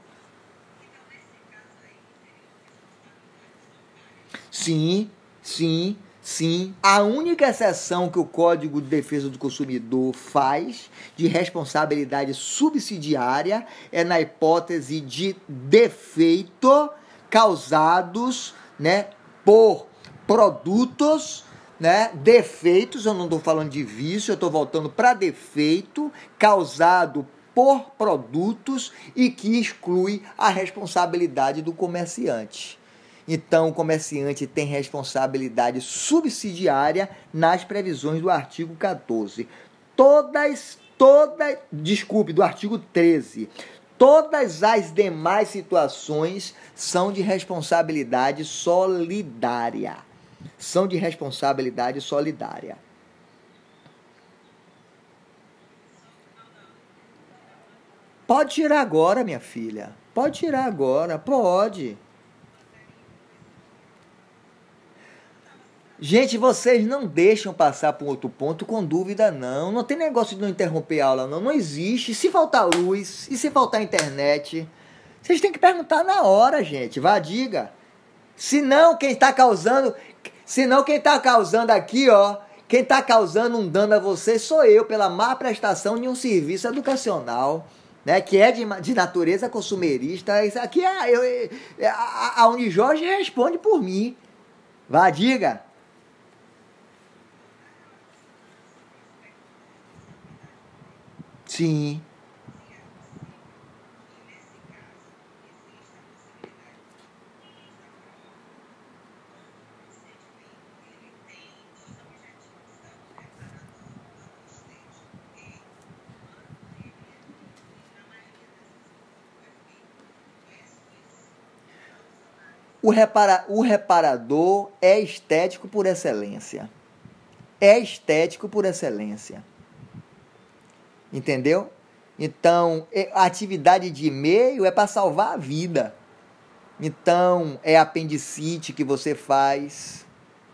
Sim, sim, sim. A única exceção que o Código de Defesa do Consumidor faz de responsabilidade subsidiária é na hipótese de defeito causados né, por produtos né, defeitos, eu não estou falando de vício, eu estou voltando para defeito causado por produtos e que exclui a responsabilidade do comerciante. Então, o comerciante tem responsabilidade subsidiária nas previsões do artigo 14. Todas, todas, desculpe, do artigo 13. Todas as demais situações são de responsabilidade solidária. São de responsabilidade solidária. Pode tirar agora, minha filha. Pode tirar agora, pode. Gente, vocês não deixam passar para um outro ponto com dúvida, não. Não tem negócio de não interromper a aula, não. Não existe. Se faltar luz e se faltar internet, vocês têm que perguntar na hora, gente. Vá, diga. Se não, quem está causando. Se não, quem está causando aqui, ó. Quem está causando um dano a você sou eu, pela má prestação de um serviço educacional. Né, que é de, de natureza consumerista. Isso aqui é. Eu, é a, a Unijorge responde por mim. Vá, diga. Sim. O, repara, o reparador é estético por excelência. É estético por excelência. Entendeu? Então, a atividade de meio é para salvar a vida. Então, é apendicite que você faz,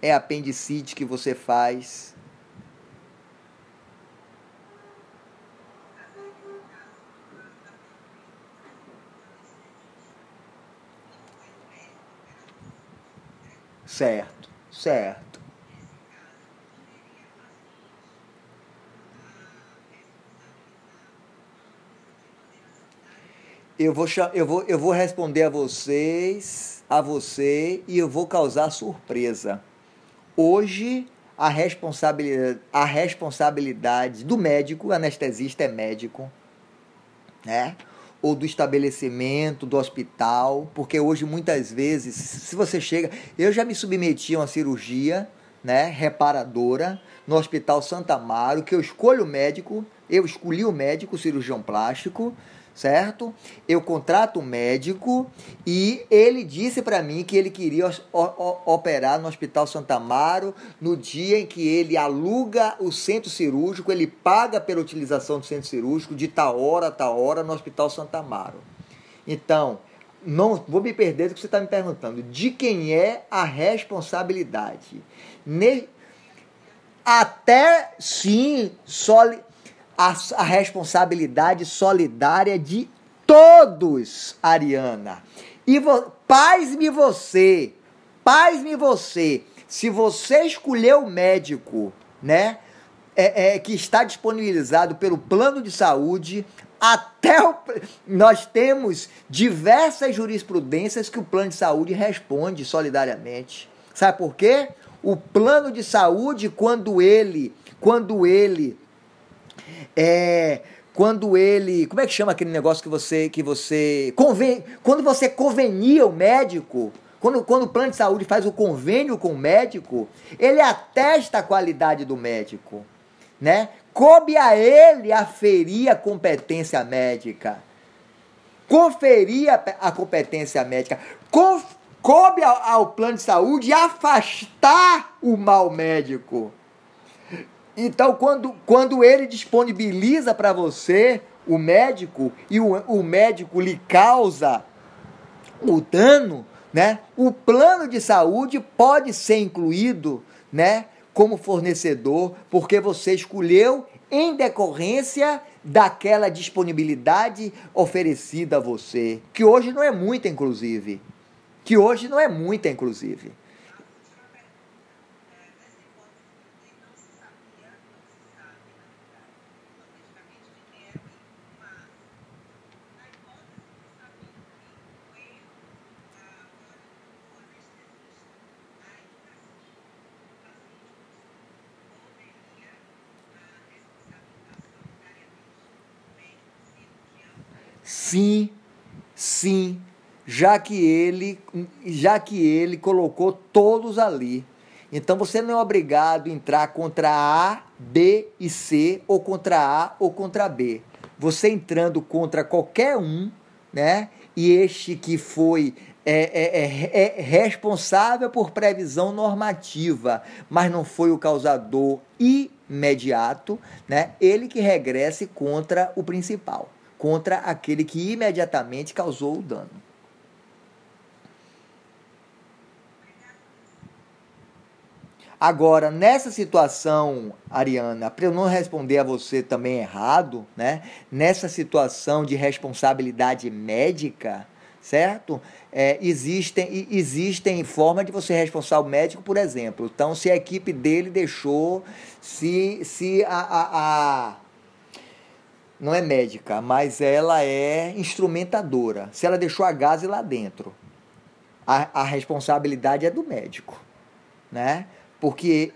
é apendicite que você faz. Certo, certo. Eu vou, eu, vou, eu vou responder a vocês, a você, e eu vou causar surpresa. Hoje, a responsabilidade, a responsabilidade do médico, anestesista é médico, né? Ou do estabelecimento, do hospital, porque hoje muitas vezes, se você chega. Eu já me submeti a uma cirurgia né, reparadora no Hospital Santa Amaro, que eu escolho o médico, eu escolhi o médico, o cirurgião plástico, certo? Eu contrato um médico e ele disse para mim que ele queria operar no Hospital Santa Amaro no dia em que ele aluga o centro cirúrgico, ele paga pela utilização do centro cirúrgico de tal hora a tal hora no Hospital Santa Amaro. Então, não vou me perder do que você está me perguntando. De quem é a responsabilidade? Ne... Até sim, só a, a responsabilidade solidária de todos, Ariana. E vo, paz-me você, paz-me você, se você escolher o médico, né, é, é, que está disponibilizado pelo plano de saúde, até o, nós temos diversas jurisprudências que o plano de saúde responde solidariamente. Sabe por quê? O plano de saúde, quando ele, quando ele é quando ele, como é que chama aquele negócio que você que você convém, quando você convenia o médico, quando, quando o plano de saúde faz o convênio com o médico, ele atesta a qualidade do médico, né? Coube a ele aferir a competência médica. Conferir a, competência médica. coube ao, ao plano de saúde afastar o mal médico. Então, quando, quando ele disponibiliza para você o médico e o, o médico lhe causa o dano, né? O plano de saúde pode ser incluído, né, como fornecedor, porque você escolheu em decorrência daquela disponibilidade oferecida a você, que hoje não é muita inclusive, que hoje não é muita inclusive. Sim, sim, já que ele, já que ele colocou todos ali. Então você não é obrigado a entrar contra A, B e C ou contra A ou contra B. Você entrando contra qualquer um, né? E este que foi é, é, é, é, responsável por previsão normativa, mas não foi o causador imediato, né? Ele que regresse contra o principal contra aquele que imediatamente causou o dano. Agora, nessa situação, Ariana, para eu não responder a você também errado, né? Nessa situação de responsabilidade médica, certo? É, existem, existem formas de você responsar o médico, por exemplo. Então, se a equipe dele deixou, se, se a, a, a não é médica, mas ela é instrumentadora. Se ela deixou a gase lá dentro, a, a responsabilidade é do médico, né? Porque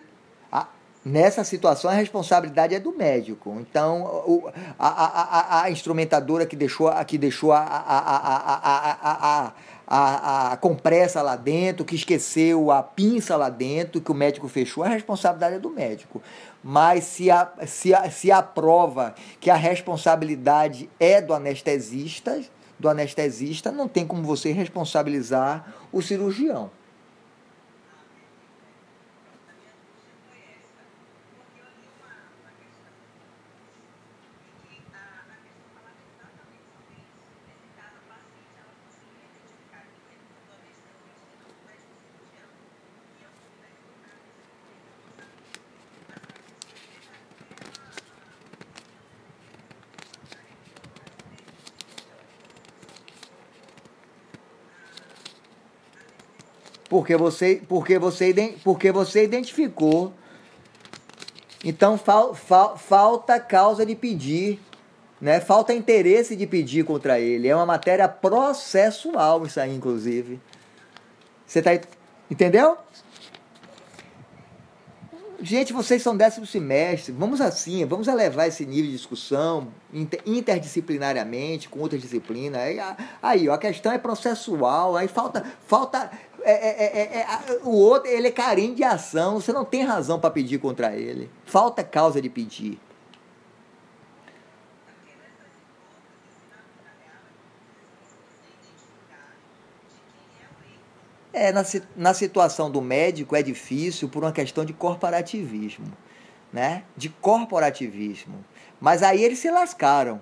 a, nessa situação a responsabilidade é do médico. Então, o, a, a, a, instrumentadora que deixou, que deixou a, a, a, a, a a, a compressa lá dentro, que esqueceu a pinça lá dentro, que o médico fechou, a responsabilidade é do médico. Mas se a, se a, se a prova que a responsabilidade é do anestesista, do anestesista, não tem como você responsabilizar o cirurgião. Porque você, porque você, porque você identificou. Então fal, fal, falta causa de pedir, né? Falta interesse de pedir contra ele. É uma matéria processual isso aí, inclusive. Você tá entendeu? Gente, vocês são décimo semestre, vamos assim, vamos elevar esse nível de discussão interdisciplinariamente, com outra disciplina. Aí, aí ó, a questão é processual, aí falta, falta é, é, é, é o outro, ele é carinho de ação, você não tem razão para pedir contra ele. Falta causa de pedir. É, na, na situação do médico é difícil por uma questão de corporativismo, né? De corporativismo. Mas aí eles se lascaram.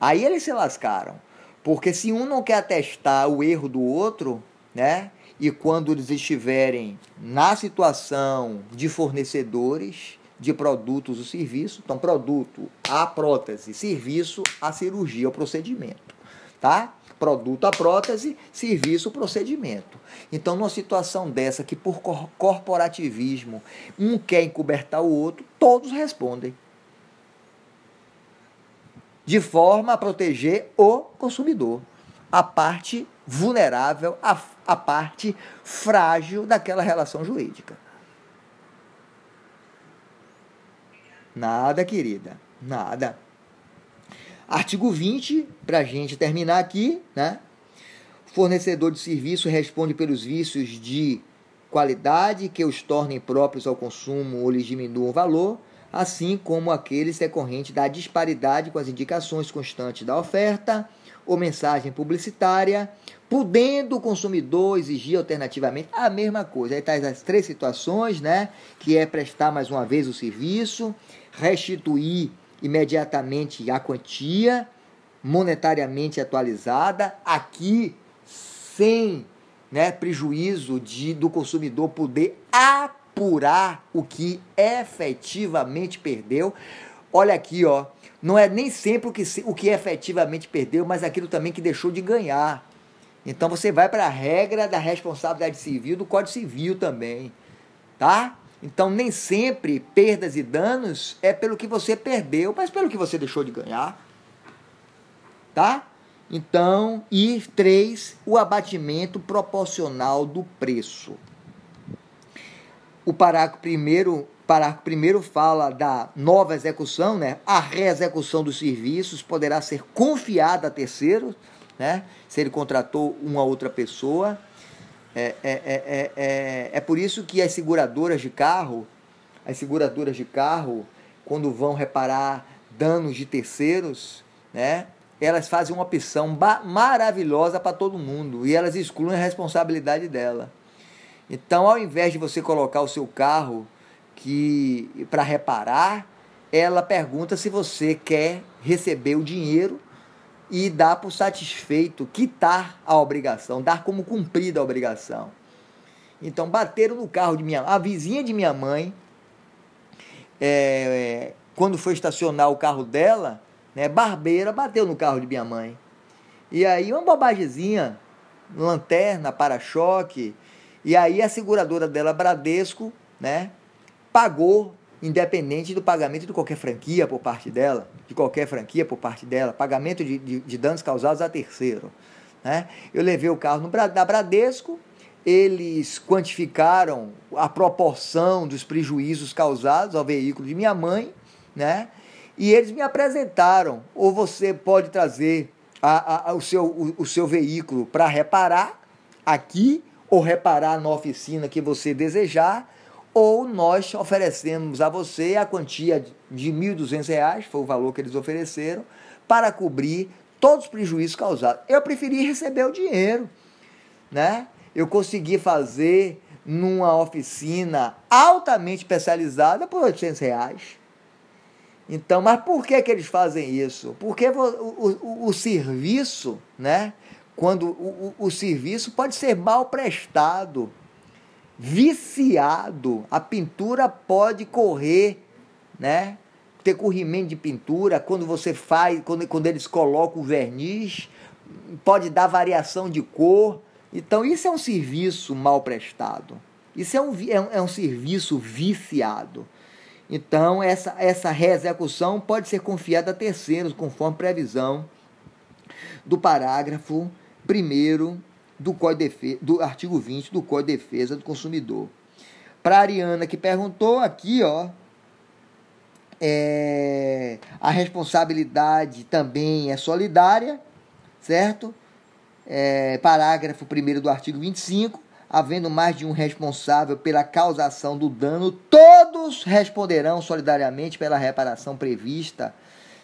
Aí eles se lascaram. Porque se um não quer atestar o erro do outro, né? E quando eles estiverem na situação de fornecedores de produtos ou serviços, então produto a prótese, serviço a cirurgia, o procedimento, tá? produto a prótese, serviço procedimento. Então, numa situação dessa que por corporativismo um quer encobertar o outro, todos respondem. De forma a proteger o consumidor, a parte vulnerável, a, a parte frágil daquela relação jurídica. Nada, querida, nada. Artigo 20, para a gente terminar aqui, né? Fornecedor de serviço responde pelos vícios de qualidade que os tornem próprios ao consumo ou lhes diminuam o valor, assim como aqueles decorrentes da disparidade com as indicações constantes da oferta ou mensagem publicitária podendo o consumidor exigir alternativamente a mesma coisa. Aí tá as três situações, né? Que é prestar mais uma vez o serviço, restituir imediatamente a quantia monetariamente atualizada, aqui sem né, prejuízo de, do consumidor poder apurar o que efetivamente perdeu. Olha aqui, ó, não é nem sempre o que, o que efetivamente perdeu, mas aquilo também que deixou de ganhar. Então você vai para a regra da responsabilidade civil do Código Civil também, tá? Então nem sempre perdas e danos é pelo que você perdeu, mas pelo que você deixou de ganhar, tá? Então, e três, o abatimento proporcional do preço. O parágrafo primeiro, parágrafo primeiro fala da nova execução, né? A reexecução dos serviços poderá ser confiada a terceiros né? Se ele contratou uma outra pessoa. É, é, é, é, é, por isso que as seguradoras de carro, as seguradoras de carro, quando vão reparar danos de terceiros, né? Elas fazem uma opção maravilhosa para todo mundo e elas excluem a responsabilidade dela. Então, ao invés de você colocar o seu carro que para reparar, ela pergunta se você quer receber o dinheiro e dar por satisfeito, quitar a obrigação, dar como cumprida a obrigação. Então, bateram no carro de minha a vizinha de minha mãe, é, quando foi estacionar o carro dela, né, barbeira bateu no carro de minha mãe. E aí, uma bobagemzinha, lanterna, para-choque, e aí a seguradora dela, Bradesco, né, pagou independente do pagamento de qualquer franquia por parte dela, de qualquer franquia por parte dela, pagamento de, de, de danos causados a terceiro. Né? Eu levei o carro no, da Bradesco, eles quantificaram a proporção dos prejuízos causados ao veículo de minha mãe, né? E eles me apresentaram, ou você pode trazer a, a, o, seu, o, o seu veículo para reparar aqui, ou reparar na oficina que você desejar, ou nós oferecemos a você a quantia de R$ 1.200, foi o valor que eles ofereceram, para cobrir todos os prejuízos causados. Eu preferi receber o dinheiro, né? Eu consegui fazer numa oficina altamente especializada por 800 reais. Então, mas por que, que eles fazem isso? Porque o, o, o serviço, né? Quando o, o, o serviço pode ser mal prestado viciado. A pintura pode correr, né? Ter corrimento de pintura, quando você faz, quando, quando eles colocam o verniz, pode dar variação de cor. Então, isso é um serviço mal prestado. Isso é um, é um, é um serviço viciado. Então, essa, essa reexecução pode ser confiada a terceiros, conforme previsão do parágrafo 1 do, Código Defesa, do artigo 20 do Código de Defesa do Consumidor. Para a Ariana que perguntou aqui, ó, é, a responsabilidade também é solidária, certo? É, parágrafo 1 do artigo 25, havendo mais de um responsável pela causação do dano, todos responderão solidariamente pela reparação prevista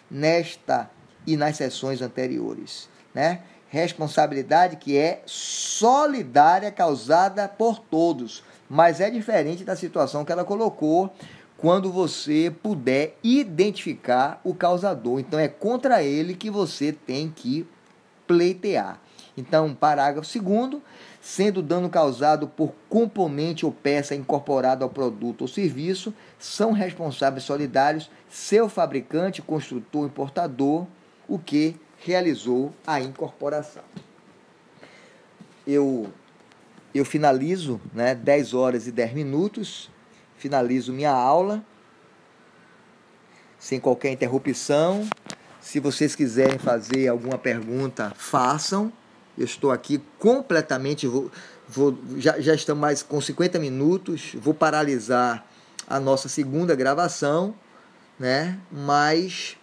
nesta e nas sessões anteriores, né? Responsabilidade que é solidária causada por todos, mas é diferente da situação que ela colocou quando você puder identificar o causador. Então é contra ele que você tem que pleitear. Então, parágrafo segundo, sendo dano causado por componente ou peça incorporada ao produto ou serviço, são responsáveis solidários seu fabricante, construtor, importador, o que realizou a incorporação. Eu, eu finalizo né, 10 horas e 10 minutos, finalizo minha aula, sem qualquer interrupção. Se vocês quiserem fazer alguma pergunta, façam. Eu estou aqui completamente. Vou, vou, já, já estamos mais com 50 minutos. Vou paralisar a nossa segunda gravação, né? Mas